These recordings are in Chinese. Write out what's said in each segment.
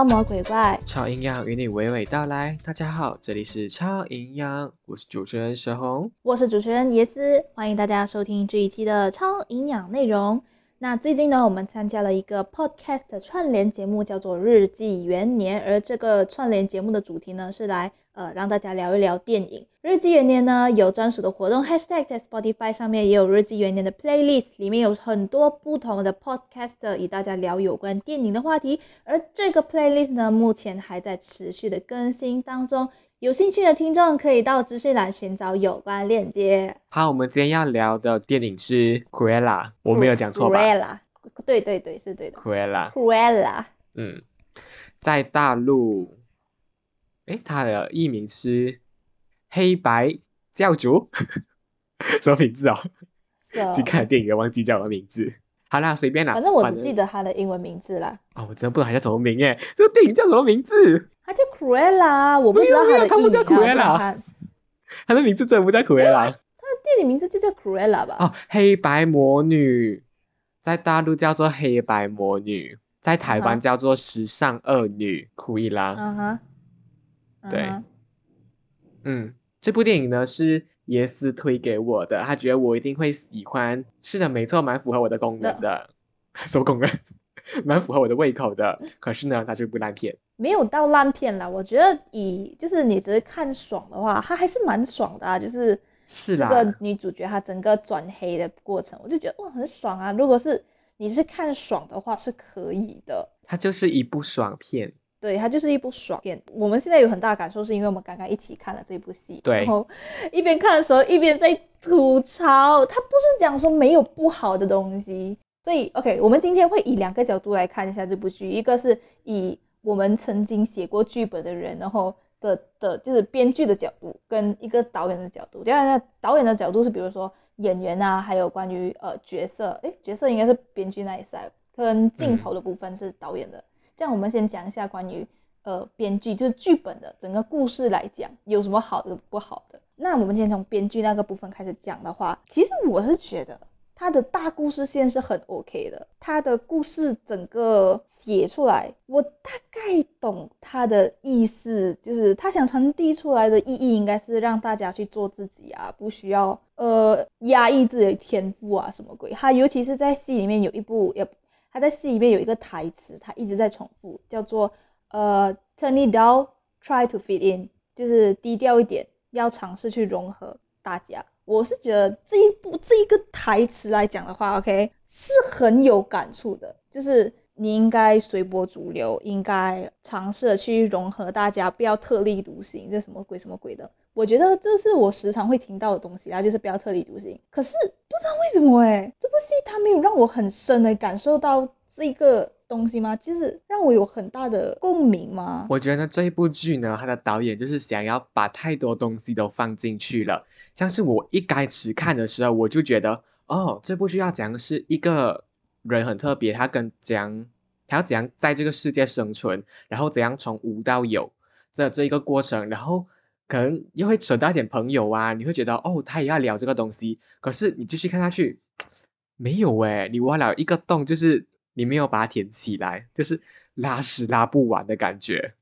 妖魔鬼怪，超营养与你娓娓道来。大家好，这里是超营养，我是主持人佘红。我是主持人椰丝，欢迎大家收听这一期的超营养内容。那最近呢，我们参加了一个 podcast 串联节目，叫做《日记元年》，而这个串联节目的主题呢，是来呃让大家聊一聊电影。日记元年呢有专属的活动，hashtag 在 Spotify 上面也有日记元年的 playlist，里面有很多不同的 podcast 与大家聊有关电影的话题。而这个 playlist 呢，目前还在持续的更新当中。有兴趣的听众可以到资讯栏寻找有关链接。好，我们今天要聊的电影是《Cruella》，我没有讲错吧？Cruella，对对对，是对的。Cruella。Cruella。嗯，在大陆，诶，它的译名是《黑白教主》，什么名字哦？是。看电影也忘记叫什么名字。好啦，随便啦。反正我只记得它的英文名字啦。哦，我真的不知道它叫什么名诶，这个电影叫什么名字？他叫 Cruella，我不知道他的他不叫 Cruella，他的名字真的不叫 Cruella，他的电影名字就叫 Cruella 吧？哦，黑白魔女，在大陆叫做黑白魔女，在台湾叫做时尚恶女库伊拉。嗯哼，对，嗯，这部电影呢是耶斯推给我的，他觉得我一定会喜欢，是的，没错，蛮符合我的功能的，什么功能？蛮符合我的胃口的，可是呢，它是部烂片。没有到烂片啦，我觉得以就是你只是看爽的话，它还是蛮爽的啊。就是是这个女主角她整个转黑的过程，我就觉得哇很爽啊。如果是你是看爽的话，是可以的。它就是一部爽片。对，它就是一部爽片。我们现在有很大的感受，是因为我们刚刚一起看了这部戏，然后一边看的时候一边在吐槽。它不是讲说没有不好的东西。所以，OK，我们今天会以两个角度来看一下这部剧，一个是以我们曾经写过剧本的人，然后的的就是编剧的角度，跟一个导演的角度。第二个导演的角度是，比如说演员啊，还有关于呃角色，诶，角色应该是编剧那一块，跟镜头的部分是导演的。这样我们先讲一下关于呃编剧，就是剧本的整个故事来讲，有什么好的不好的。那我们先从编剧那个部分开始讲的话，其实我是觉得。他的大故事线是很 OK 的，他的故事整个写出来，我大概懂他的意思，就是他想传递出来的意义应该是让大家去做自己啊，不需要呃压抑自己的天赋啊什么鬼。他尤其是在戏里面有一部，也他在戏里面有一个台词，他一直在重复，叫做呃 turn it down，try to fit in，就是低调一点，要尝试去融合大家。我是觉得这一部这一个台词来讲的话，OK 是很有感触的，就是你应该随波逐流，应该尝试去融合大家，不要特立独行，这什么鬼什么鬼的。我觉得这是我时常会听到的东西啦，就是不要特立独行。可是不知道为什么哎，这部戏它没有让我很深的感受到这个。东西吗？就是让我有很大的共鸣吗？我觉得这一部剧呢，它的导演就是想要把太多东西都放进去了。像是我一开始看的时候，我就觉得，哦，这部剧要讲是一个人很特别，他跟怎样，他要怎样在这个世界生存，然后怎样从无到有这这一个过程，然后可能又会扯到一点朋友啊，你会觉得，哦，他也要聊这个东西。可是你继续看下去，没有诶，你挖了一个洞，就是。你没有把它填起来，就是拉屎拉不完的感觉，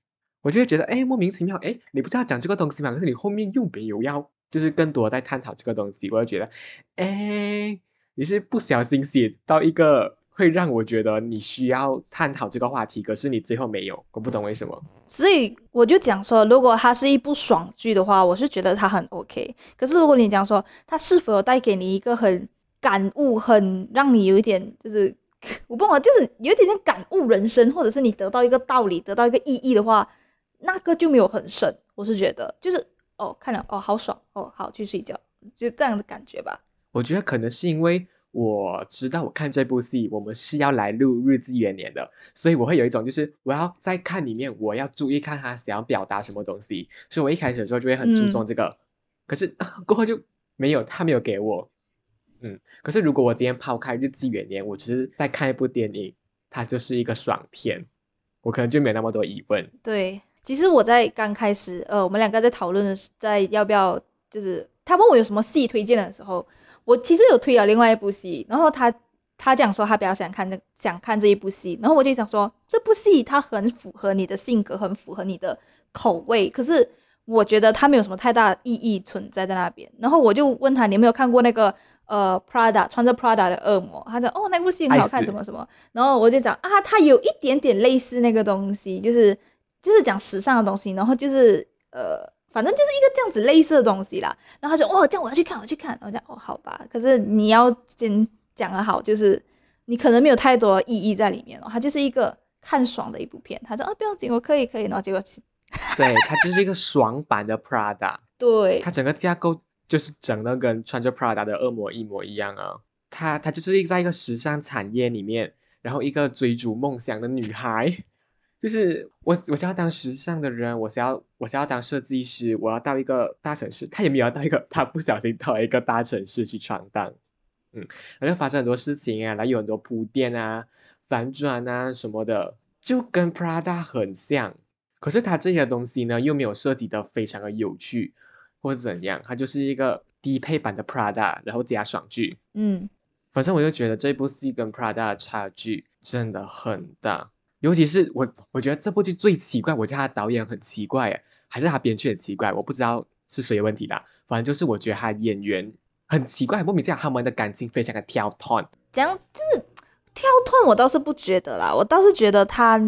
我就会觉得哎莫名其妙哎，你不是要讲这个东西吗？可是你后面又没有要，就是更多在探讨这个东西，我就觉得哎你是不小心写到一个会让我觉得你需要探讨这个话题，可是你最后没有，我不懂为什么。所以我就讲说，如果它是一部爽剧的话，我是觉得它很 OK。可是如果你讲说它是否有带给你一个很感悟，很让你有一点就是。我不懂，就是有点像感悟人生，或者是你得到一个道理，得到一个意义的话，那个就没有很深。我是觉得，就是哦，看了哦，好爽哦，好去睡觉，就这样的感觉吧。我觉得可能是因为我知道我看这部戏，我们是要来录日记元年的，所以我会有一种就是我要在看里面，我要注意看他想要表达什么东西，所以我一开始的时候就会很注重这个。可是过后就没有，他没有给我。嗯，可是如果我今天抛开日记元年，我只是在看一部电影，它就是一个爽片，我可能就没那么多疑问。对，其实我在刚开始，呃，我们两个在讨论在要不要，就是他问我有什么戏推荐的时候，我其实有推了另外一部戏，然后他他讲说他比较想看这想看这一部戏，然后我就想说这部戏它很符合你的性格，很符合你的口味，可是我觉得它没有什么太大意义存在在那边。然后我就问他你有没有看过那个呃 Prada 穿着 Prada 的恶魔？他说哦那部戏很好看什么什么，然后我就讲啊它有一点点类似那个东西，就是就是讲时尚的东西，然后就是呃反正就是一个这样子类似的东西啦。然后他就哦这样我要去看我要去看，我讲哦好吧，可是你要先讲的好，就是你可能没有太多意义在里面哦，它就是一个看爽的一部片。他说啊不要紧，我可以可以，然后结果其对，它就是一个爽版的 Prada，对。它整个架构就是整的跟穿着 Prada 的恶魔一模一样啊。她她就是在一个时尚产业里面，然后一个追逐梦想的女孩，就是我我想要当时尚的人，我想要我想要当设计师，我要到一个大城市，她也没有到一个，她不小心到一个大城市去闯荡，嗯，然后发生很多事情啊，然后有很多铺垫啊、反转啊什么的，就跟 Prada 很像。可是它这些东西呢，又没有设计的非常的有趣，或者怎样，它就是一个低配版的 Prada，然后加爽剧。嗯反正我就觉得这部戏跟 Prada 的差距真的很大，尤其是我，我觉得这部剧最奇怪，我觉得他导演很奇怪诶，还是他编剧很奇怪，我不知道是谁的问题啦。反正就是我觉得他演员很奇怪，莫名其妙他们的感情非常的跳脱。这样就是跳脱，我倒是不觉得啦，我倒是觉得他，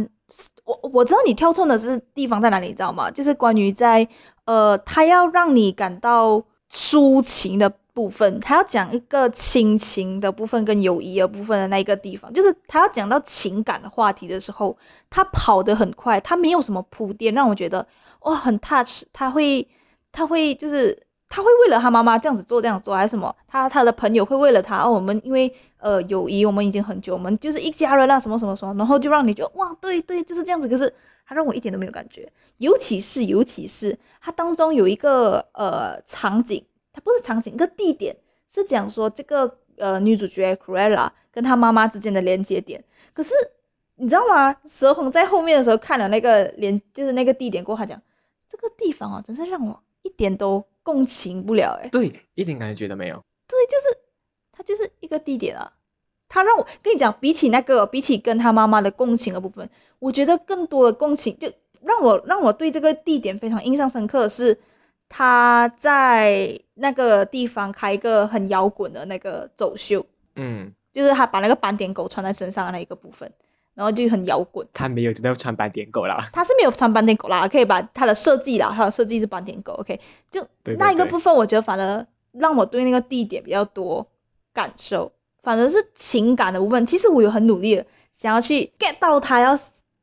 我我知道你跳脱的是地方在哪里，你知道吗？就是关于在呃，他要让你感到抒情的部分，他要讲一个亲情的部分跟友谊的部分的那一个地方，就是他要讲到情感的话题的时候，他跑得很快，他没有什么铺垫，让我觉得哇很 touch，他会他会就是他会为了他妈妈这样子做这样做，还是什么？他他的朋友会为了他，哦，我们因为呃友谊，我们已经很久，我们就是一家人啊，什么什么什么，然后就让你觉得哇，对对，就是这样子。可是他让我一点都没有感觉，尤其是尤其是它当中有一个呃场景，它不是场景，一个地点是讲说这个呃女主角 Cruella 跟她妈妈之间的连接点，可是你知道吗？蛇红在后面的时候看了那个连就是那个地点过后，他讲这个地方啊，真是让我一点都共情不了哎。对，一点感觉都没有。对，就是它就是一个地点啊。他让我跟你讲，比起那个，比起跟他妈妈的共情的部分，我觉得更多的共情，就让我让我对这个地点非常印象深刻的是，他在那个地方开一个很摇滚的那个走秀，嗯，就是他把那个斑点狗穿在身上的那一个部分，然后就很摇滚。他没有真的穿斑点狗啦。他是没有穿斑点狗啦，可以把他的设计啦，他的设计是斑点狗，OK，就那一个部分，我觉得反而让我对那个地点比较多感受，反而是情感的部分。其实我有很努力的想要去 get 到他要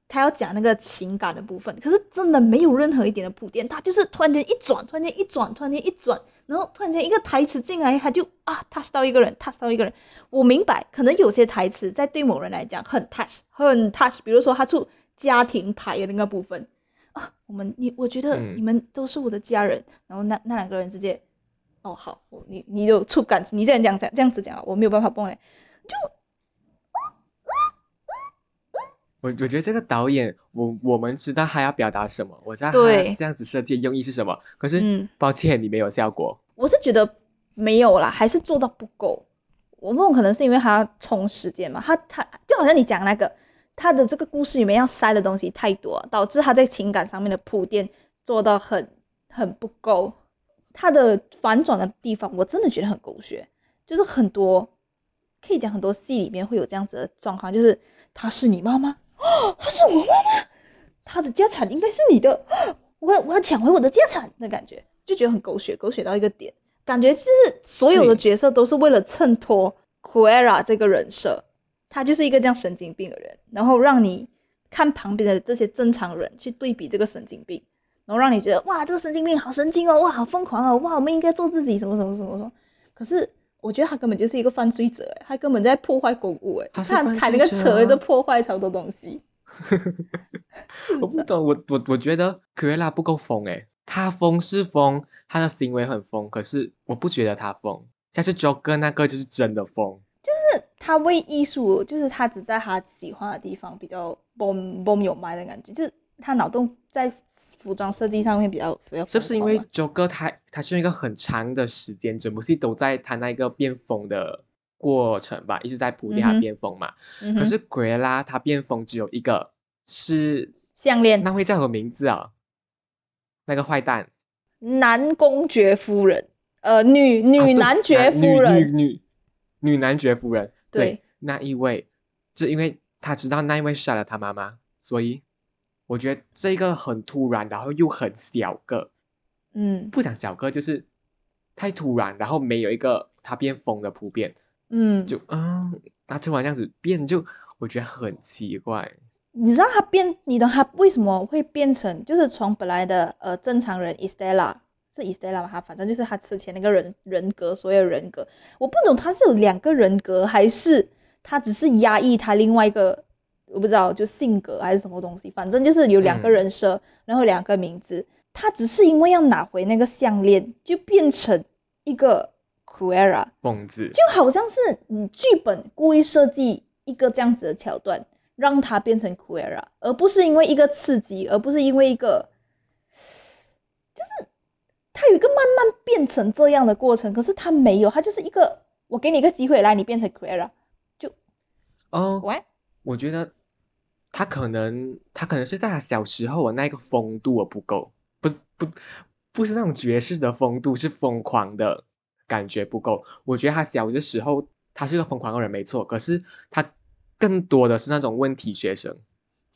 他要讲那个情感的部分，可是真的没有任何一点的铺垫，他就是突然间一转，突然间一转，突然间一转，然后突然间一个台词进来，他就啊 touch 到一个人，touch 到一个人。我明白，可能有些台词在对某人来讲很 touch，很 touch，比如说他出家庭牌的那个部分啊，我们你我觉得嗯你们都是我的家人，然后那那两个人直接，哦好，我你你有触感，你这样讲讲这样子讲啊，我没有办法蹦嘞，我我觉得这个导演，我我们知道他要表达什么，我知道对他这样子设计的用意是什么，可是、嗯抱歉，你没有效果。我是觉得没有啦，还是做到不够。我梦可能是因为他充时间嘛，他他就好像你讲那个，他的这个故事里面要塞的东西太多，导致他在情感上面的铺垫做到很很不够。他的反转的地方，我真的觉得很狗血，就是很多可以讲很多戏里面会有这样子的状况，就是她是你妈妈，哦，她是我妈妈，她的家产应该是你的，我要我要抢回我的家产的感觉，就觉得很狗血，狗血到一个点，感觉就是所有的角色都是为了衬托 Quera 这个人设，他就是一个这样神经病的人，然后让你看旁边的这些正常人去对比这个神经病，然后让你觉得哇这个神经病好神经哦，哇好疯狂哦，哇我们应该做自己什么什么什么什么，可是。我觉得他根本就是一个犯罪者，诶，他根本在破坏公物，诶，他是犯看开那个车就破坏超多东西。我不懂，我我我觉得 e l a 不够疯诶，他疯是疯，他的行为很疯，可是我不觉得他疯。像是 Joker 那个就是真的疯，就是他为艺术，就是他只在他喜欢的地方比较 boom boom 有卖的感觉，就是他脑洞在服装设计上面比较比较是不是因为疯狂嘛 Joker 他他是用一个很长的时间，整部戏都在他那个变疯的过程吧，一直在铺垫他变疯嘛。可是奎拉他变疯只有一个，是项链。那会叫什么名字啊？那个坏蛋，男公爵夫人，呃，女女男爵夫人，女女女男爵夫人，对。那一位，就因为他知道那一位杀了他妈妈，所以我觉得这个很突然，然后又很小个，嗯不讲小个就是太突然，然后没有一个他变疯的普遍，嗯，就嗯，他突然这样子变，就我觉得很奇怪。你知道他变，你懂他为什么会变成，就是从本来的呃正常人 Estella 是 Estella 吗？他反正就是他之前那个人人格，所有人格，我不懂他是有两个人格，还是他只是压抑他另外一个，我不知道就性格还是什么东西，反正就是有两个嗯。人设，然后两个名字，他只是因为要拿回那个项链，就变成一个子，就好像是你剧本故意设计一个这样子的桥段，让他变成 Quera，而不是因为一个刺激，而不是因为一个，就是他有一个慢慢变成这样的过程，可是他没有，他就是一个我给你一个机会，来你变成 Quera，哦，喂，我觉得他可能他可能是在他小时候我那个风度不够，不是不不是那种爵士的风度，是疯狂的感觉不够。我觉得他小的时候他是个疯狂的人没错，可是他更多的是那种问题学生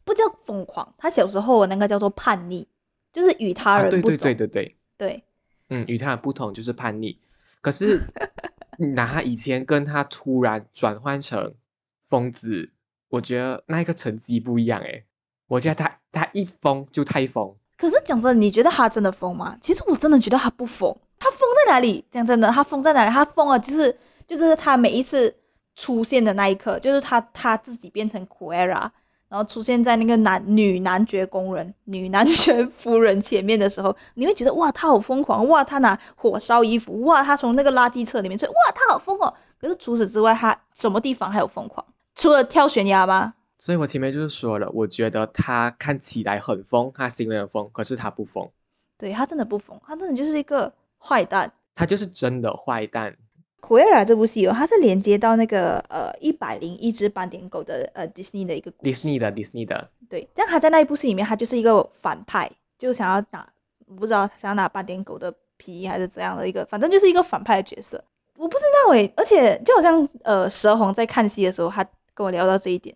不叫疯狂，他小时候我那个叫做叛逆，就是与他人不同，对对对对，对嗯，与他人不同就是叛逆。可是 你拿他以前跟他突然转换成疯子，我觉得那一个成绩不一样诶。我觉得他他一疯就太疯。可是讲真的，你觉得他真的疯吗？其实我真的觉得他不疯。他疯在哪里？讲真的，他疯在哪里？他疯了，就是就是他每一次出现的那一刻，就是他他自己变成 Quera，然后出现在那个男女男爵工人、女男爵夫人前面的时候，你会觉得哇，他好疯狂！哇，他拿火烧衣服！哇，他从那个垃圾车里面出！哇，他好疯狂！可是除此之外，他什么地方还有疯狂？除了跳悬崖吗？所以我前面就是说了，我觉得他看起来很疯，他行为很疯，可是他不疯，对他真的不疯，他真的就是一个坏蛋。他就是真的坏蛋。Quera 这部戏哦，它是连接到那个呃一百零一只斑点狗的呃 Disney 的一个故事。Disney 的 Disney 的，对，这样他在那一部戏里面，他就是一个反派，就想要打，我不知道想要拿斑点狗的皮还是怎样的一个，反正就是一个反派的角色。我不知道诶，而且就好像呃蛇红在看戏的时候，他跟我聊到这一点，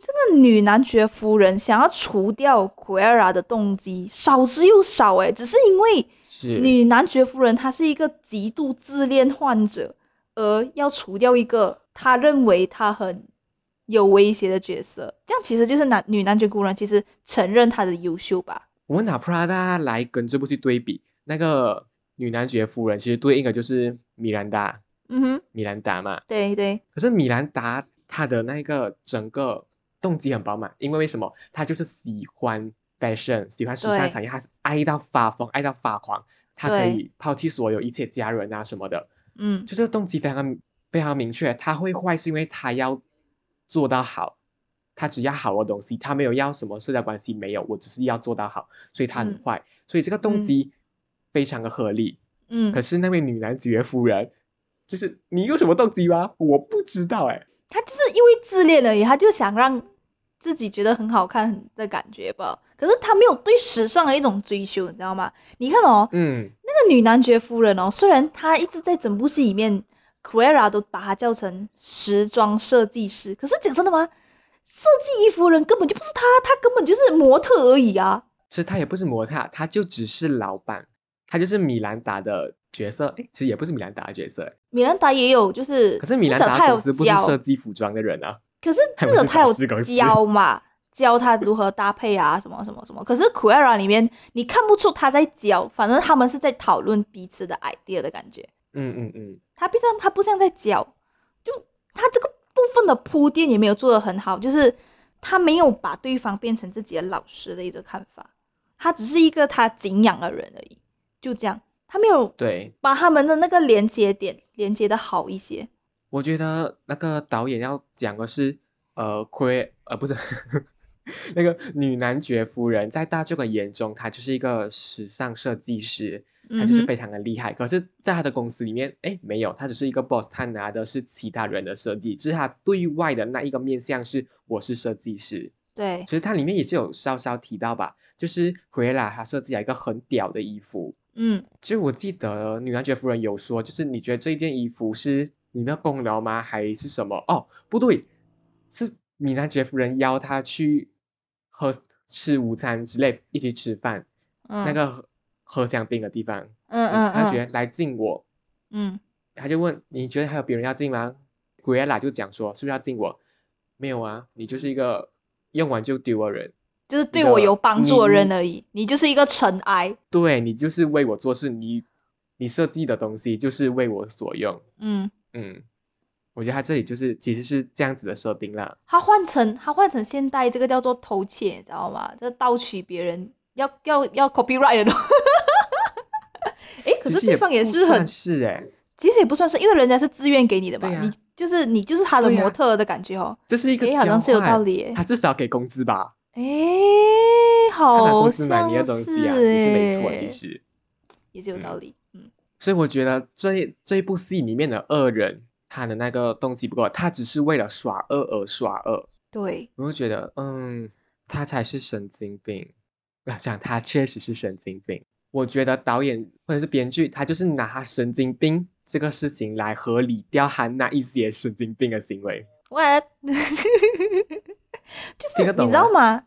这个女男爵夫人想要除掉 Quera 的动机少之又少诶，只是因为是女男爵夫人她是一个极度自恋患者，而要除掉一个她认为她很有威胁的角色，这样其实就是男女男爵夫人其实承认她的优秀吧。我们拿 Prada 来跟这部戏对比，那个女男爵夫人其实对应的就是米兰达，嗯哼，米兰达嘛。对对，可是米兰达她的那个整个动机很饱满，因为为什么？他就是喜欢 fashion，喜欢时尚产业，他是爱到发疯，爱到发狂，他可以抛弃所有一切家人啊什么的，嗯就这个动机非常非常明确。他会坏是因为他要做到好，他只要好的东西，他没有要什么社交关系，没有，我只是要做到好，所以他很嗯坏，所以这个动嗯机非常的合理。嗯，可是那位女男爵夫人，就是你有什么动机吗？我不知道哎、他就是因为自恋而已，他就想让自己觉得很好看的感觉吧。可是他没有对时尚的一种追求，你知道吗？你看哦，嗯，那个女男爵夫人哦，虽然她一直在整部戏里面，Clara 都把她叫成时装设计师，可是讲真的吗？设计衣服的人根本就不是她，她根本就是模特而已啊。是她也不是模特，她就只是老板，她就是米兰达的角色。哎，其实也不是米兰达的角色，米兰达也有，就是可是米兰达公司不是教设计服装的人啊。可是 至少他有教嘛，教他如何搭配啊，什么什么什么。可是 Quera 里面你看不出他在教，反正他们是在讨论彼此的 idea 的感觉。嗯嗯嗯，他不像他不像在教，就他这个部分的铺垫也没有做得很好，就是他没有把对方变成自己的老师的一个看法，他只是一个他敬仰的人而已，就这样，他没有对，把他们的那个连接点连接的好一些。我觉得那个导演要讲的是，呃，Queen，呃，不是，那个女男爵夫人，在大众的眼中，她就是一个时尚设计师，她就是非常的厉害。可是，在她的公司里面，哎，没有，她只是一个 boss，她拿的是其他人的设计，只是她对外的那一个面向是我是设计师。对其，实它里面也是有稍稍提到吧，就是回来他设计了一个很屌的衣服。嗯，就我记得女男爵夫人有说，就是你觉得这件衣服是你的功劳吗？还是什么？哦，不对，是米男爵夫人邀他去喝吃午餐之类，一起吃饭，嗯那个喝喝香槟的地方，嗯嗯嗯他觉得来敬我，嗯他就问你觉得还有别人要敬吗？古耶拉就讲说是不是要敬我？没有啊，你就是一个用完就丢的人，就是对我有帮助的人而已，你就是一个尘埃。对你就是为我做事，你你设计的东西就是为我所用。嗯，嗯，我觉得他这里就是其实是这样子的设定啦。他换成他换成现代，这个叫做偷窃，你知道吗？这盗取别人要要要 copyright 的东。诶，可是对方也是很，是哎，其实也不算是，因为人家是自愿给你的嘛，啊你就是你就是他的模特的感觉哦。这是一个诶，好像是有道理耶。他至少给工资吧？诶，他拿好工资买像你的东西啊，是也是没错，其实。也是有道理。嗯所以我觉得这这一部戏里面的恶人，他的那个动机不够，他只是为了耍恶而耍恶。对，我就觉得，嗯，他才是神经病。我想他确实是神经病。我觉得导演或者是编剧，他就是拿他神经病这个事情来合理掉他那一些神经病的行为。What？就是你知道吗？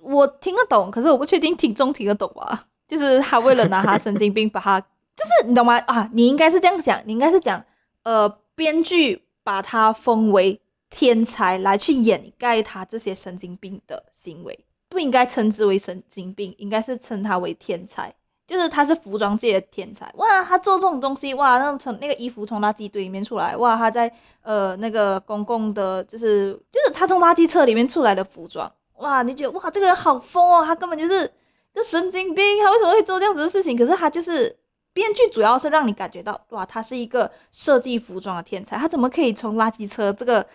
我听得懂，可是我不确定听众听得懂吧？就是他为了拿他神经病，把他就是你懂吗？啊，你应该是这样讲，你应该是讲，呃，编剧把他封为天才来去掩盖他这些神经病的行为，不应该称之为神经病，应该是称他为天才。就是他是服装界的天才，哇，他做这种东西，哇，那种从那个衣服从垃圾堆里面出来，哇，他在呃那个公共的，就是就是他从垃圾车里面出来的服装，哇，你觉得哇这个人好疯哦，他根本就是个神经病，他为什么会做这样子的事情？可是他就是编剧主要是让你感觉到，哇，他是一个设计服装的天才，他怎么可以从垃圾车这个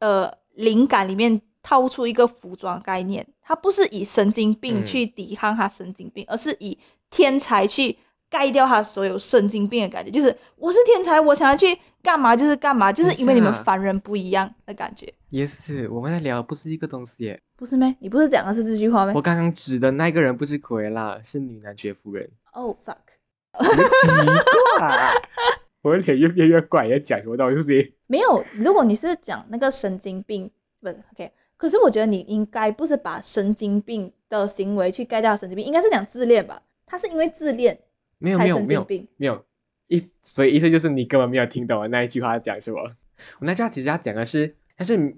呃灵感里面套出一个服装概念？他不是以神经病嗯去抵抗他神经病，而是以天才去盖掉他所有神经病的感觉，就是我是天才，我想要去干嘛就是干嘛，就是因为你们凡人不一样的感觉，也是，我们在聊的不是一个东西耶。不是咩？你不是讲的是这句话咩我刚刚指的那个人不是奎拉，是女男爵夫人。？Oh fuck！我的脸越变越怪，在讲什么东西？没有，如果你是讲那个神经病，不是，OK。可是我觉得你应该不是把神经病的行为去盖掉神经病，应该是讲自恋吧？他是因为自恋没有才没有没有。没有，意所以意思就是你根本没有听懂我那一句话讲什么。我那句话其实他讲的是，但是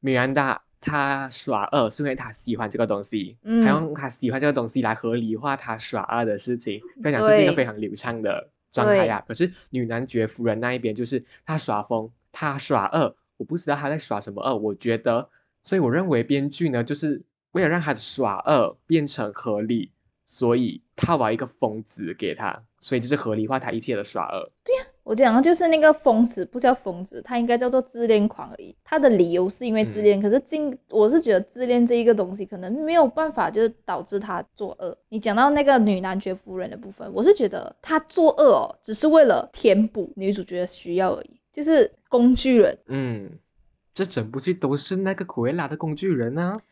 米兰达他耍二是因为他喜欢这个东西，嗯他用他喜欢这个东西来合理化他耍二的事情，非常这是一个非常流畅的状态呀。可是女男爵夫人那一边就是他耍疯，他耍二，我不知道他在耍什么二，我觉得，所以我认为编剧呢就是为了让他的耍恶变成合理，所以他玩一个疯子给他，所以就是合理化他一切的耍恶。对呀我讲的就是那个疯子，不叫疯子，他应该叫做自恋狂而已。他的理由是因为自恋，可是进我是觉得自恋这一个东西可能没有办法就是导致他作恶。你讲到那个女男爵夫人的部分，我是觉得他作恶哦，只是为了填补女主角的需要而已，就是工具人。嗯，这整部剧都是那个苦维拉的工具人啊。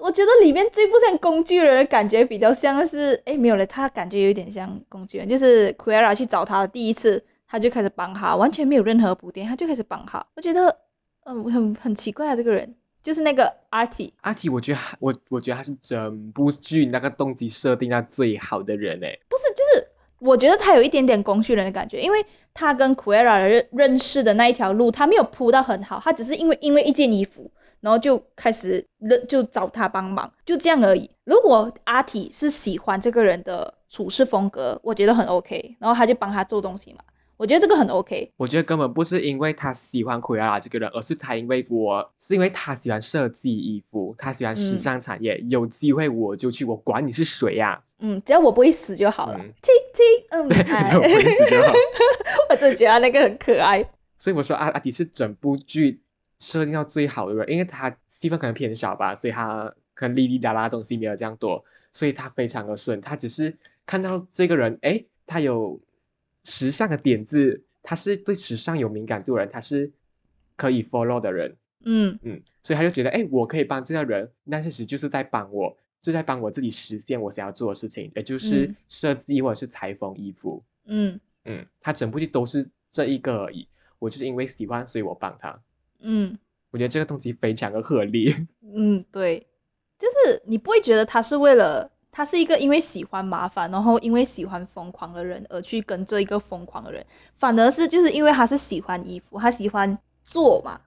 我觉得里面最不像工具人的感觉，比较像是，哎，没有了，他感觉有点像工具人，就是 Quera 去找他的第一次，他就开始帮他，完全没有任何铺垫，他就开始帮他。我觉得，嗯，很很奇怪啊，这个人，就是那个 Artie，阿提，我觉得我我觉得他是整部剧那个动机设定的最好的人诶。不是，就是我觉得他有一点点工具人的感觉，因为他跟 Quera 认认识的那一条路，他没有铺到很好，他只是因为因为一件衣服。然后就开始认就找他帮忙，就这样而已。如果阿体是喜欢这个人的处事风格，我觉得很 OK，然后他就帮他做东西嘛，我觉得这个很 OK。我觉得根本不是因为他喜欢奎拉这个人，而是他因为我是因为他喜欢设计衣服，他喜欢时嗯尚产业，有机会我就去，我管你是谁呀、嗯，只要我不会死就好了。嗯亲亲，嗯，对，哎 只要我不会死就好。我真的觉得那个很可爱。所以我说阿阿迪是整部剧设定到最好的人，因为他戏份可能偏少吧，所以他可能哩哩啦啦的东西没有这样多，所以他非常的顺，他只是看到这个人，哎，他有时尚的点子，他是对时尚有敏感度的人，他是可以 follow 的人，嗯嗯，所以他就觉得，哎，我可以帮这个人，那其实就是在帮我，就在帮我自己实现我想要做的事情，也就是嗯设计或者是裁缝衣服。嗯嗯，他整部剧都是这一个而已。我就是因为喜欢，所以我帮他。嗯我觉得这个东西非常的合理。嗯，对，就是你不会觉得他是为了他是一个因为喜欢麻烦，然后因为喜欢疯狂的人而去跟这一个疯狂的人，反而是就是因为他是喜欢衣服，他喜欢做嘛，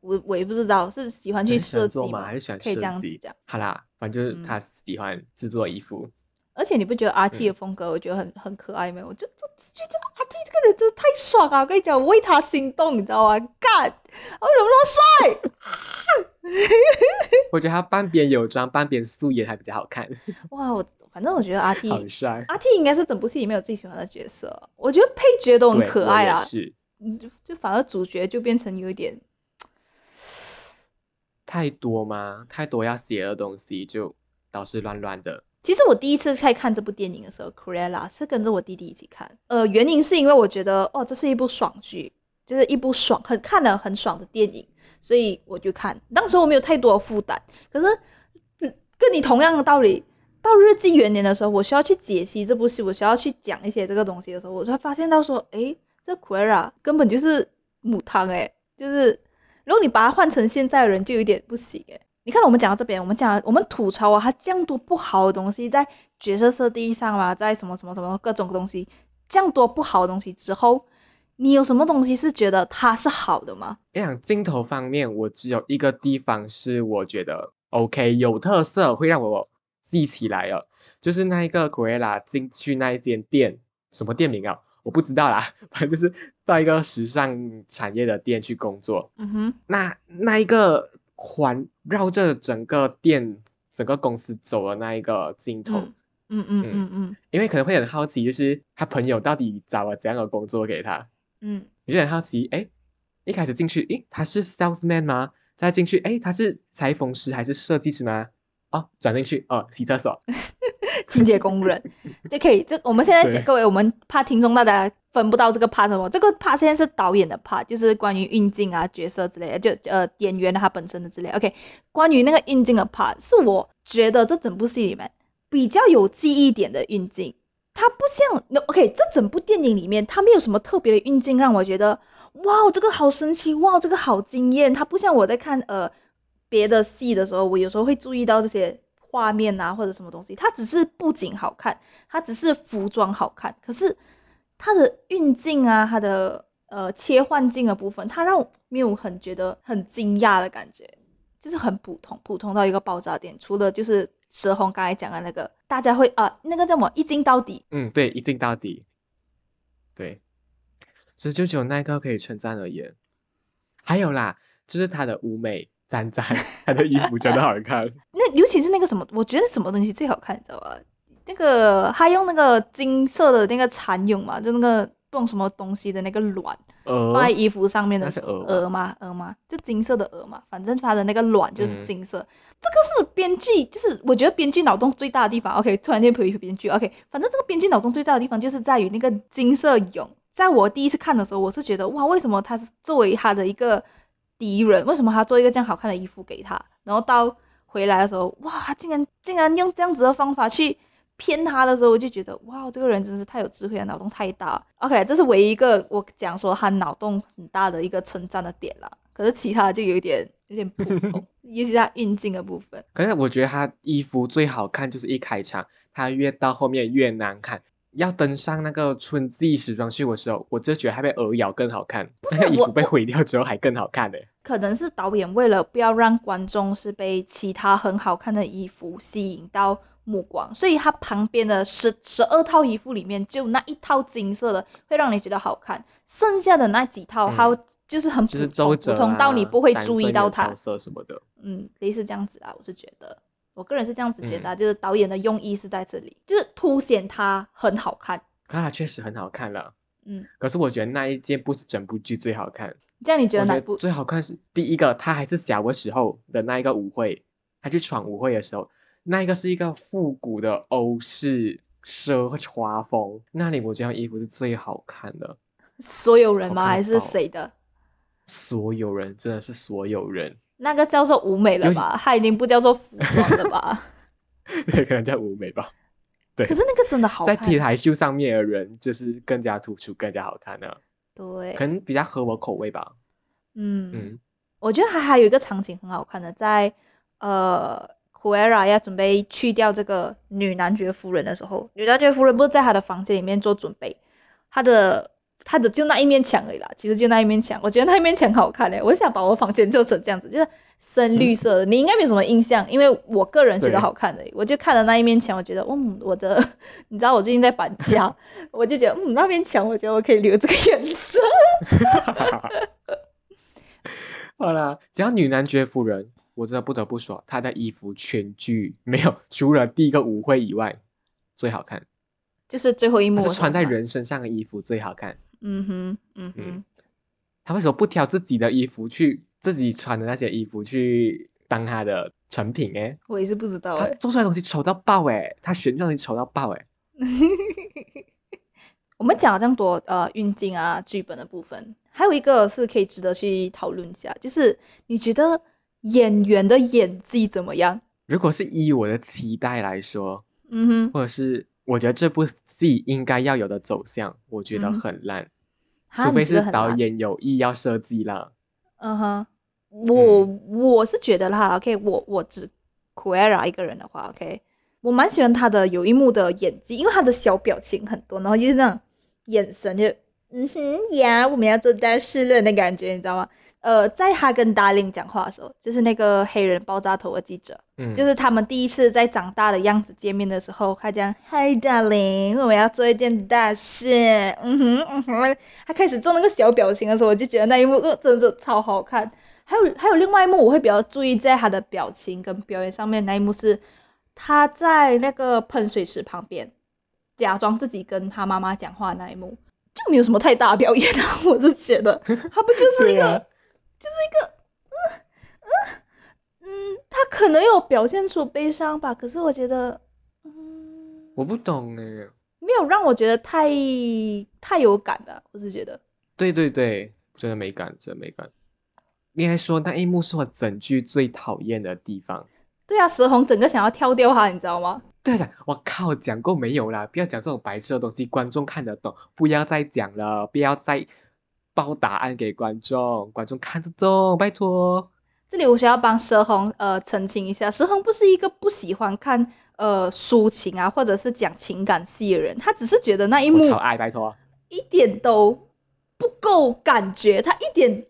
我我也不知道是喜欢去设计嘛，还是喜欢可以这样子讲。好啦，反正就是嗯他喜欢制作衣服。而且你不觉得 RT 嗯的风格，我觉得很很可爱没有？我就就就觉得 RT 这个人真的太爽啊！我跟你讲，我为他心动，你知道吗？干，为什么那么帅？我觉得他半边有妆，半边素颜还比较好看，哇，我反正我觉得阿 T 好帅。RT 应该是整部戏里面我最喜欢的角色，我觉得配角都很可爱啦，是，嗯就就反而主角就变成有一点，太多吗？太多要写的东西就导致乱乱的。其实我第一次在看这部电影的时候，Cruella 是跟着我弟弟一起看，呃，原因是因为我觉得哦，这是一部爽剧，就是一部爽很看了很爽的电影，所以我就看。当时我没有太多的负担，可是跟你同样的道理，到日记元年的时候，我需要去解析这部戏，我需要去讲一些这个东西的时候，我才发现到说，诶，这 Cruella 根本就是母汤诶，就是如果你把它换成现在的人，就有点不行诶。你看，我们讲到这边，我们讲我们吐槽啊，他这样多不好的东西在角色设定上嘛，在什么什么什么各种东西，这样多不好的东西之后，你有什么东西是觉得它是好的吗？我想镜头方面，我只有一个地方是我觉得 OK 有特色，会让我记起来了，就是那一个 Cruella 进去那一间店，什么店名啊？我不知道啦，反正就是到一个时尚产业的店去工作。嗯哼，那那一个环绕着整个店、整个公司走的那一个镜头，嗯嗯嗯嗯嗯因为可能会很好奇，就是他朋友到底找了怎样的工作给他，嗯你就很好奇，哎，一开始进去，诶，他是 salesman 吗？再进去，哎，他是裁缝师还是设计师吗？哦，转进去，哦，洗厕所，清洁工人，就可以。这我们现在各位，我们怕听众大家分不到这个 part 什么，这个 part 现在是导演的 part，就是关于运镜啊、角色之类的，就呃演员他本身的之类。OK，关于那个运镜的 part，是我觉得这整部戏里面比较有记忆点的运镜。它不像那 OK，这整部电影里面它没有什么特别的运镜让我觉得哇，这个好神奇，哇，这个好惊艳。它不像我在看呃别的戏的时候，我有时候会注意到这些画面啊或者什么东西，它只是布景好看，它只是服装好看，可是它的运镜啊，它的呃切换镜的部分，它让我没有很觉得很惊讶的感觉，就是很普通，普通到一个爆炸点。除了就是蛇红刚才讲的那个，大家会啊、那个叫什么一镜到底，嗯，对，一镜到底，对，所以就只有那个可以称赞而已。还有啦，就是他的舞美赞赞，他的衣服真的好看，那尤其是那个什么，我觉得什么东西最好看，你知道吧？那个他用那个金色的那个蚕蛹嘛，就那个不懂什么东西的那个卵。放在呃，衣服上面的是鹅鹅嘛，鹅嘛，就金色的鹅嘛，反正它的那个卵就是嗯金色。这个是编剧，就是我觉得编剧脑洞最大的地方。OK，突然间回编剧，OK，反正这个编剧脑洞最大的地方就是在于那个金色蛹。在我第一次看的时候，我是觉得哇，为什么他是作为他的一个敌人，为什么他做一个这样好看的衣服给他？然后到回来的时候，哇，他竟然竟然用这样子的方法去骗他的时候，我就觉得哇，这个人真是太有智慧了，脑洞太大。OK，这是唯一一个我讲说他脑洞很大的一个称赞的点了。可是其他的就有一点有点普通，尤其是他运镜的部分。可是我觉得他衣服最好看就是一开场，他越到后面越难看。要登上那个春季时装秀的时候，我就觉得他被鹅咬更好看，那个衣服被毁掉之后还更好看呢。可能是导演为了不要让观众是被其他很好看的衣服吸引到目光，所以他旁边的十十二套衣服里面，就那一套金色的会让你觉得好看，剩下的那几套嗯它就是很普就是通，普通到你不会注意到它。色什么的。嗯，类似这样子啊，我是觉得，我个人是这样子觉嗯得、啊，就是导演的用意是在这里，就是凸显它很好看。可它确实很好看了。嗯，可是我觉得那一件不是整部剧最好看，这样你觉得哪部？得最好看是第一个，他还是小的时候的那一个舞会，他去闯舞会的时候，那一个是一个复古的欧式奢华风，那里我觉得衣服是最好看的。所有人吗？还是爆谁的？所有人真的是所有人，那个叫做舞美了吧？它已经不叫做服装了吧？对，可能叫舞美吧。对可是那个真的好在。T 台秀上面的人就是更加突出、更加好看的，对可，能比较合我口味吧。嗯，嗯，我觉得还还有一个场景很好看的，在呃 c u e r a 要准备去掉这个女男爵夫人的时候，女男爵夫人不是在她的房间里面做准备，她的她的就那一面墙而已啦，其实就那一面墙，我觉得那一面墙好看诶，我想把我房间做成这样子，就是深绿色的，你应该没有什么印象，因为我个人觉得好看的，我就看了那一面墙，我觉得嗯，我的，你知道我最近在搬家，我就觉得嗯，那面墙我觉得我可以留这个颜色。好啦，讲到女男爵夫人，我真的不得不说，她的衣服全剧没有除了第一个舞会以外最好看，就是最后一幕她是穿在人身上的衣服最好看。嗯哼，嗯哼嗯，她为什么不挑自己的衣服去自己穿的那些衣服去当他的成品诶？我也是不知道她哎。做出来的东西丑到爆诶，他选的东西丑到爆诶。我们讲了这样多呃运镜啊剧本的部分，还有一个是可以值得去讨论一下，就是你觉得演员的演技怎么样？如果是以我的期待来说，嗯哼，或者是我觉得这部戏应该要有的走向，我觉得嗯很烂，哈除非是导演有意要设计啦。嗯哼，我、我是觉得啦，OK，我我只 e r a 一个人的话，OK，我蛮喜欢他的有一幕的演技，因为他的小表情很多，然后就是那种眼神就嗯哼呀，我们要做大事了的感觉，你知道吗？呃，在他跟达令讲话的时候，就是那个黑人爆炸头的记者，嗯，就是他们第一次在长大的样子见面的时候，他讲 Hi darling，我们要做一件大事，嗯哼嗯哼，他开始做那个小表情的时候，我就觉得那一幕呃真的是超好看。还有还有另外一幕我会比较注意在他的表情跟表演上面，那一幕是他在那个喷水池旁边假装自己跟他妈妈讲话的那一幕，就没有什么太大的表演啊，我是觉得他不就是一个、就是一个，嗯嗯嗯，他可能有表现出悲伤吧，可是我觉得，嗯，我不懂诶。没有让我觉得太太有感了，我是觉得，对对对，真的没感，真的没感。应该说那一幕是我整剧最讨厌的地方。对啊，石红整个想要跳掉他，你知道吗？对的，我靠，讲过没有啦？不要讲这种白痴的东西，观众看得懂，不要再讲了，不要再报答案给观众，观众看得懂，拜托。这里我需要帮佘红呃澄清一下，佘红不是一个不喜欢看呃抒情啊或者是讲情感戏的人，他只是觉得那一幕我超爱，拜托。一点都不够感觉，他一点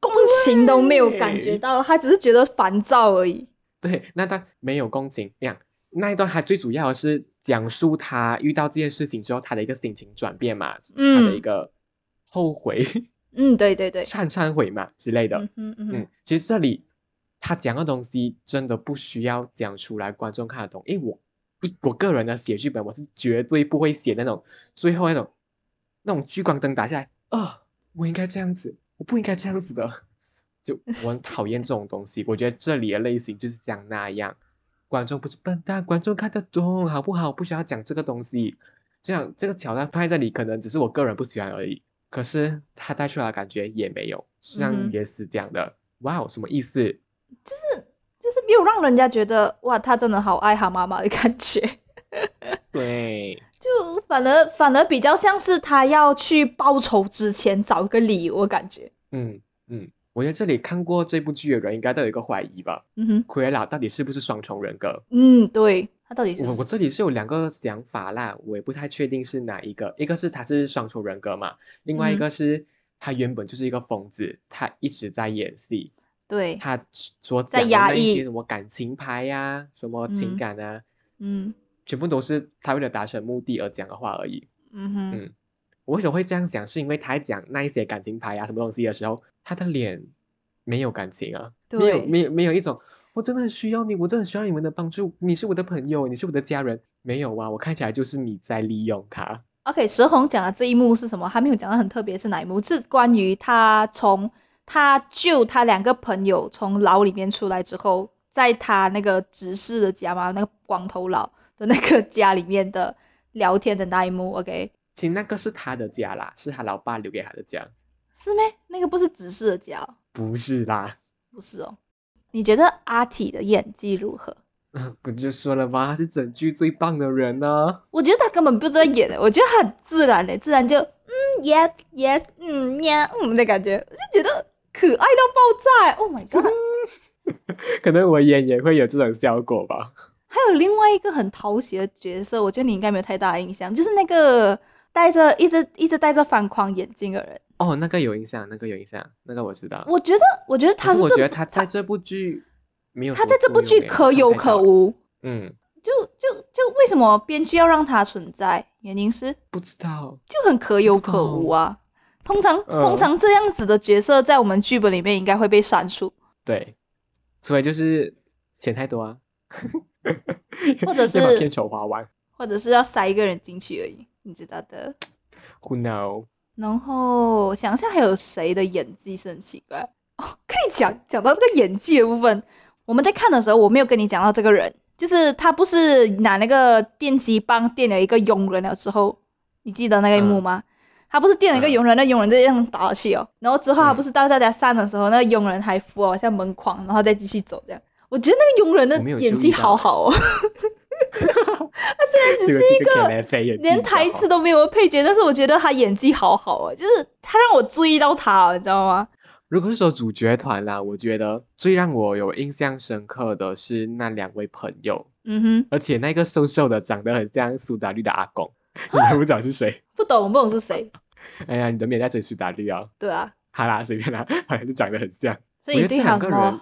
共情都没有感觉到，他只是觉得烦躁而已。对，那他没有共情，那样那一段他最主要的是讲述他遇到这件事情之后他的一个心情转变嘛，他的一嗯个后悔、嗯，对对对，忏忏悔嘛之类的。嗯嗯嗯，，其实这里他讲的东西真的不需要讲出来，观众看得懂。因为我一我个人的写剧本，我是绝对不会写那种最后那种那种聚光灯打下来啊，我应该这样子，我不应该这样子的。就我很讨厌这种东西，我觉得这里的类型就是讲那样，观众不是笨蛋，观众看得懂，好不好？不需要讲这个东西，这样这个桥段放在这里，可能只是我个人不喜欢而已。可是他带出来的感觉也没有，像也是这样的，哇哦，什么意思？就是就是没有让人家觉得哇，他真的好爱他妈妈的感觉。对，就反而反而比较像是他要去报仇之前找一个理由我感觉。嗯嗯，我觉得这里看过这部剧的人应该都有一个怀疑吧，嗯哼，奎拉到底是不是双重人格？嗯，对，他到底是我我这里是有两个想法啦，我也不太确定是哪一个，一个是他是双重人格嘛，另外一嗯个是他原本就是一个疯子，他一直在演戏，对，他所讲的那一些什么感情牌呀、什么情嗯感啊，嗯全部都是他为了达成目的而讲的话而已。嗯哼，嗯，我为什么会这样想？是因为他在讲那一些感情牌啊什么东西的时候，他的脸没有感情啊，没有没有没有一种我真的很需要你，我真的很需要你们的帮助，你是我的朋友，你是我的家人，没有啊，我看起来就是你在利用他。OK，石红讲的这一幕是什么？还没有讲的很特别，是哪一幕？是关于他从他救他两个朋友从牢里面出来之后，在他那个执事的家嘛，那个光头佬的那个家里面的聊天的那一幕，OK？其实那个是他的家啦，是他老爸留给他的家，是咩？那个不是指示的家哦，不是啦。不是哦。你觉得阿体的演技如何？我就说了嘛，他是整剧最棒的人呢、我觉得他根本不知道演的，我觉得很自然的，自然就嗯 yes yes 嗯呀嗯的感觉，我就觉得可爱到爆炸欸，Oh my god！可能我演也会有这种效果吧。还有另外一个很讨喜的角色，我觉得你应该没有太大印象，就是那个戴着一直一直戴着反框眼镜的人。哦，那个有印象，那个有印象，那个我知道。我觉得，我觉得他我觉得他在这部剧没有他在这部剧可有可。无，嗯，就就就为什么编剧要让他存在？原因是不知道。就很可有可无啊。通常嗯通常这样子的角色在我们剧本里面应该会被删除，对，所以就是钱太多啊，或者是 要把片酬花完。或者是要塞一个人进去而已，你知道的。Who know？然后想一下还有谁的演技是很奇怪哦，可以讲讲到这个演技的部分，我们在看的时候我没有跟你讲到这个人，就是他不是拿那个电击棒电了一个佣人了之后，你记得那个一幕吗？他不是电了一个嗯佣人，那佣人就这样打下去哦，然后之后他嗯不是到大家散的时候，那个佣人还扶哦像门框，然后再继续走这样。我觉得那个佣人的演技好好哦，他虽然只是一个连台词都没有的配角，但是我觉得他演技好好哦，就是他让我注意到他哦，你知道吗？如果是说主角团啦，我觉得最让我有印象深刻的是那两位朋友，嗯哼。而且那个瘦瘦的长得很像苏打绿的阿公，你还不知道是谁？不懂，不懂是谁？哎呀，你都没有在追苏打绿啊？对啊，好啦，随便啦，反正就长得很像。所以这两个人么？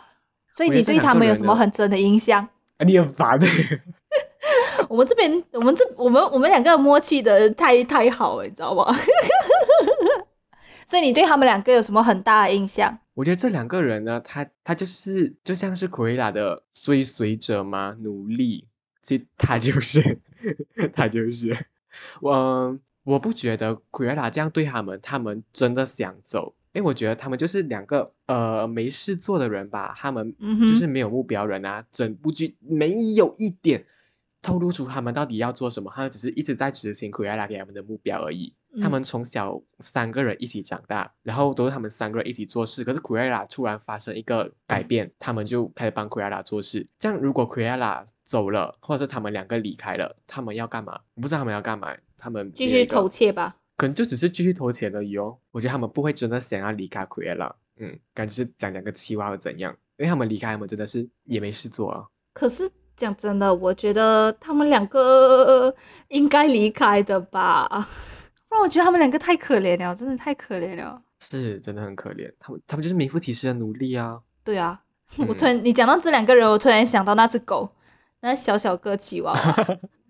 所以你对他们有什么很深的印象？啊，你很烦的。我们这边，我们这，我们我们两个默契的太太好了，你知道吗？所以你对他们两个有什么很大的印象？我觉得这两个人呢，他他就是就像是 k 拉的追随者嘛，奴隶。其实他就是，他就是，我我不觉得 k 拉这样对他们，他们真的想走。因为我觉得他们就是两个呃没事做的人吧，他们就是没有目标人啊，整部剧没有一点透露出他们到底要做什么，他们只是一直在执行 k 拉给他们的目标而已。他嗯们从小三个人一起长大，然后都是他们三个人一起做事。可是 k u e l a 突然发生一个改变，他们就开始帮 k u e l a 做事。这样如果 k u e l a 走了，或者是他们两个离开了，他们要干嘛？我不知道他们要干嘛。他们继续偷窃吧。可能就只是继续投钱而已哦。我觉得他们不会真的想要离开 e l a 嗯，感觉是讲讲个气话或怎样。因为他们离开，他们真的是也没事做啊。可是讲真的，我觉得他们两个应该离开的吧，不然我觉得他们两个太可怜了，真的太可怜了。是真的很可怜，他们他们就是名副其实的奴隶啊。对啊，嗯 我突然你讲到这两个人，我突然想到那只狗，那小小个吉娃娃，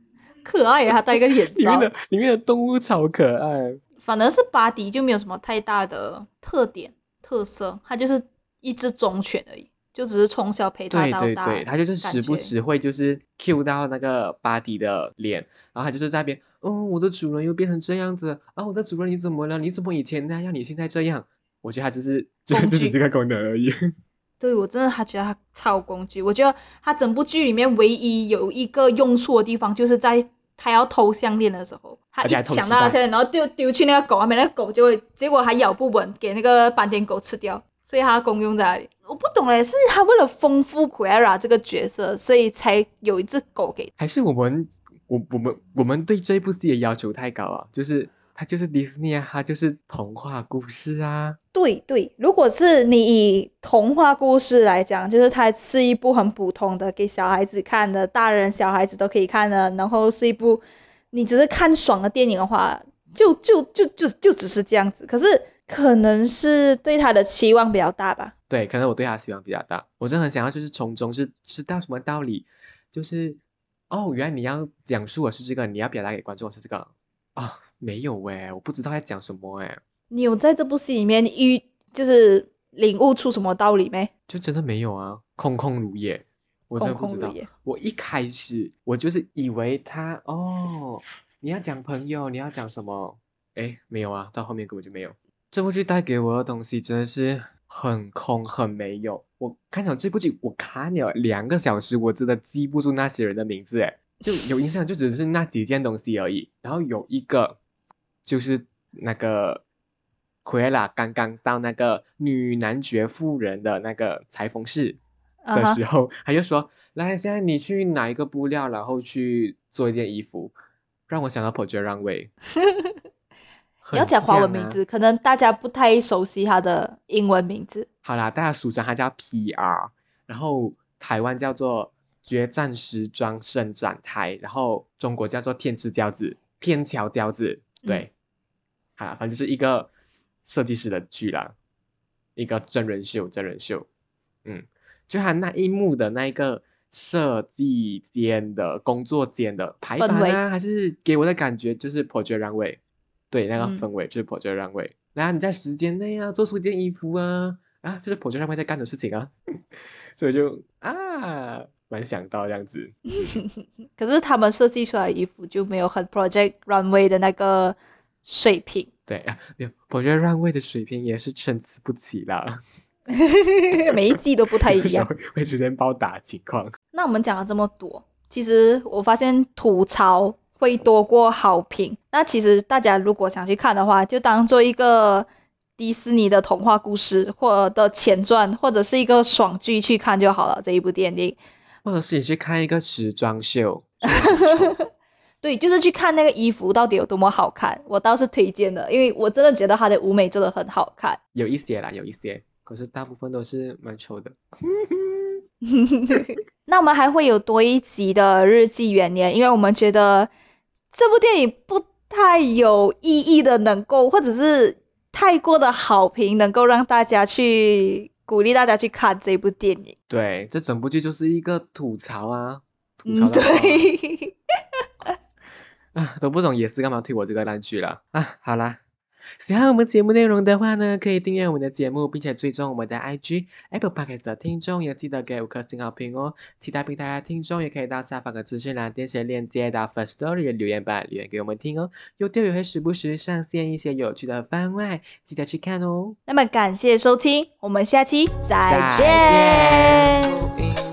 可爱呀，它戴一个眼罩 里面的。里面的动物超可爱。反而是巴迪就没有什么太大的特点特色，它就是一只忠犬而已，就只是从小陪它对到大。对对，他就是时不时会就是 Q 到那个巴迪的脸，然后他就是在那边，哦，我的主人又变成这样子啊，我的主人你怎么了？你怎么以前那样，你现在这样？我觉得他只是 就工就只是这个功能而已。对我真的还觉得它超工具，我觉得它整部剧里面唯一有一个用处的地方，就是在它要偷项链的时候，他一而且还偷失败抢到那项链，然后丢丢去那个狗那边，那个狗就会，结果还咬不稳，给那个斑点狗吃掉，所以它的功用在哪里？我不懂嘞，是他为了丰富 Quera 这个角色，所以才有一只狗给还是我们我我们我们对这部戏的要求太高啊？就是它就是迪士尼啊，它就是童话故事啊。对对，如果是你以童话故事来讲，就是它是一部很普通的给小孩子看的，大人小孩子都可以看的，然后是一部你只是看爽的电影的话，就就就就就只是这样子。可是可能是对他的期望比较大吧。对，可能我对他期望比较大。我真的很想要，就是从中是知道什么道理，就是哦，原来你要讲述的是这个，你要表达给观众是这个啊、没有诶，我不知道在讲什么诶，你有在这部戏里面遇就是领悟出什么道理没？就真的没有啊，空空如也，我真的不知道空空。我一开始我就是以为他哦，你要讲朋友，你要讲什么？诶，没有啊，到后面根本就没有。这部剧带给我的东西真的是很空很没有。我看了这部剧，我看了两个小时，我真的记不住那些人的名字诶。就有印象，就只是那几件东西而已。然后有一个就是那个奎拉刚刚到那个女男爵夫人的那个裁缝室的时候，他就说：“来，现在你去拿一个布料，然后去做一件衣服。”让我想到 Project Runway。你要讲华文名字，可能大家不太熟悉他的英文名字。好啦，大家俗称它叫 PR，然后台湾叫做决战时装伸展台，然后中国叫做天之骄子、天桥骄子，对，好啦，反正就是一个设计师的剧啦，一个真人秀，真人秀，嗯，就他那一幕的那一个设计间的工作间的排版啊，还是给我的感觉就是 Project Runway，对，那个嗯氛围就是 Project Runway，然后你在时间内啊做出一件衣服啊，啊，就是 Project Runway 在干的事情啊，所以就啊，蛮想到这样子，可是他们设计出来的衣服就没有很 Project Runway 的那个水平，对啊，没有 Project Runway 的水平也是参差不齐啦，每一季都不太一样。会会出现暴打情况。那我们讲了这么多，其实我发现吐槽会多过好评。那其实大家如果想去看的话，就当做一个迪士尼的童话故事或的前传，或者是一个爽剧去看就好了。这一部电影，或者是你去看一个时装秀，对，就是去看那个衣服到底有多么好看，我倒是推荐的，因为我真的觉得它的舞美做的很好看。有一些啦，有一些，可是大部分都是蛮丑的。那我们还会有多一集的日记元年，因为我们觉得这部电影不太有意义的，能够或者是太过的好评，能够让大家去鼓励大家去看这部电影。对，这整部剧就是一个吐槽啊，吐嗯，槽的话对，啊，都不懂也是干嘛推我这个烂剧了啊。好啦，喜欢我们节目内容的话呢，可以订阅我们的节目，并且追踪我们的 IG。Apple Podcast 的听众也记得给五颗星好评哦。其他平台的听众也可以到下方的资讯栏点选链接到 First Story 的留言板留言给我们听哦。有调也会时不时上线一些有趣的番外，记得去看哦。那么感谢收听，我们下期再再。见